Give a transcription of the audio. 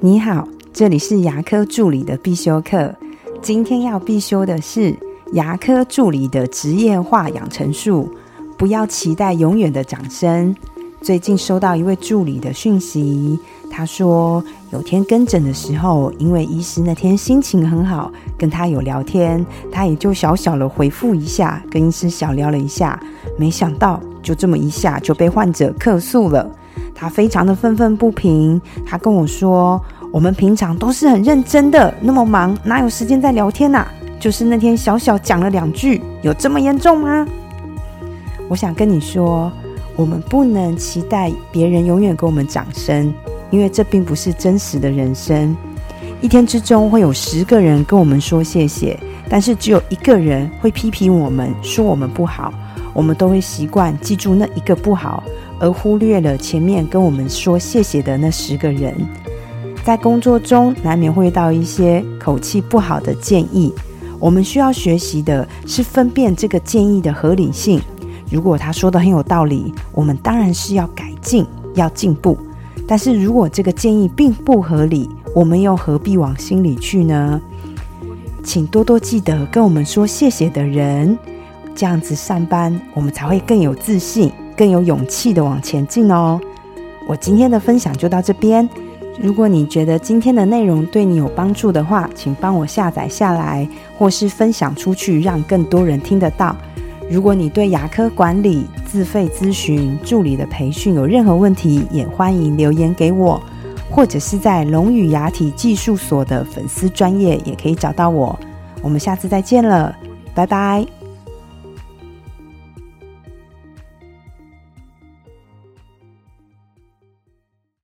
你好，这里是牙科助理的必修课。今天要必修的是牙科助理的职业化养成术。不要期待永远的掌声。最近收到一位助理的讯息，他说有天跟诊的时候，因为医师那天心情很好，跟他有聊天，他也就小小的回复一下，跟医师小聊了一下。没想到就这么一下就被患者客诉了。他非常的愤愤不平，他跟我说：“我们平常都是很认真的，那么忙，哪有时间在聊天呐？就是那天小小讲了两句，有这么严重吗？”我想跟你说，我们不能期待别人永远给我们掌声，因为这并不是真实的人生。一天之中会有十个人跟我们说谢谢，但是只有一个人会批评我们，说我们不好。我们都会习惯记住那一个不好。而忽略了前面跟我们说谢谢的那十个人，在工作中难免会遇到一些口气不好的建议。我们需要学习的是分辨这个建议的合理性。如果他说的很有道理，我们当然是要改进、要进步。但是如果这个建议并不合理，我们又何必往心里去呢？请多多记得跟我们说谢谢的人，这样子上班我们才会更有自信。更有勇气的往前进哦！我今天的分享就到这边。如果你觉得今天的内容对你有帮助的话，请帮我下载下来，或是分享出去，让更多人听得到。如果你对牙科管理、自费咨询、助理的培训有任何问题，也欢迎留言给我，或者是在龙语牙体技术所的粉丝专业也可以找到我。我们下次再见了，拜拜。